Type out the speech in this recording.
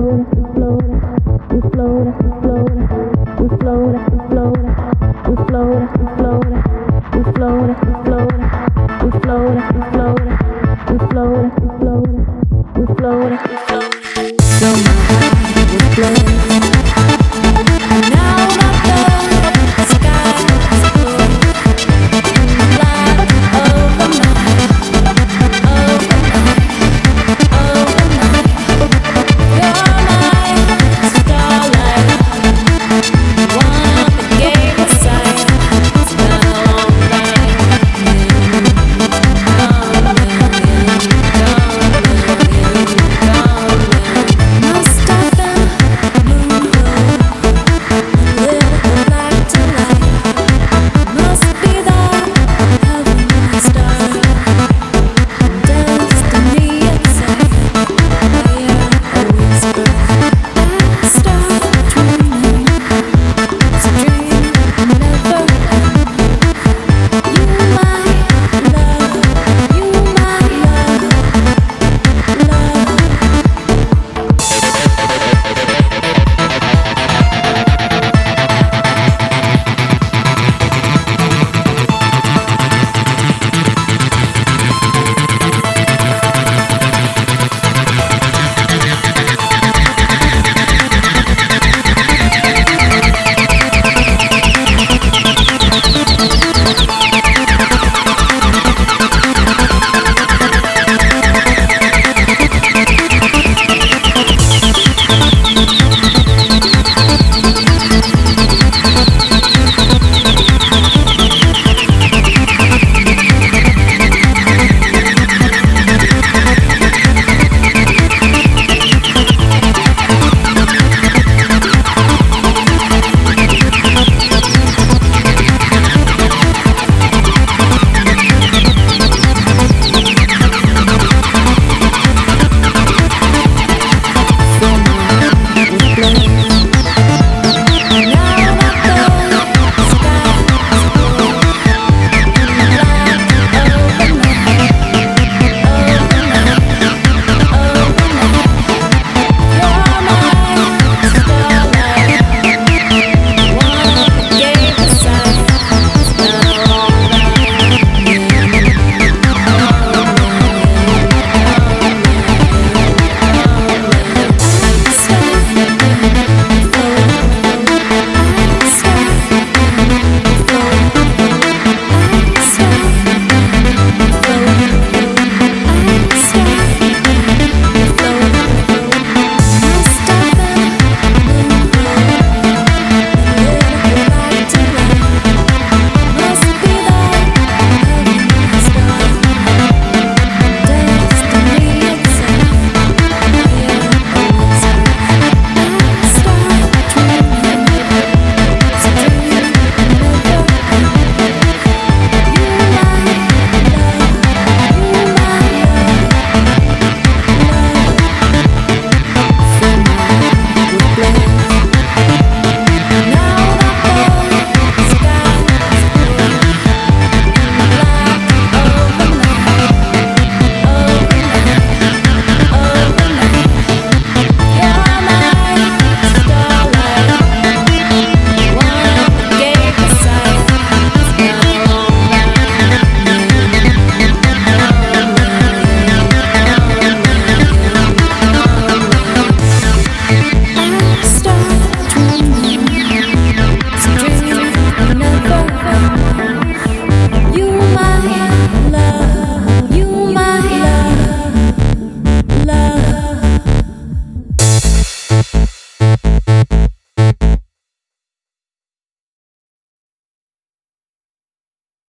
we float, we float, we float, we float, we float, we float.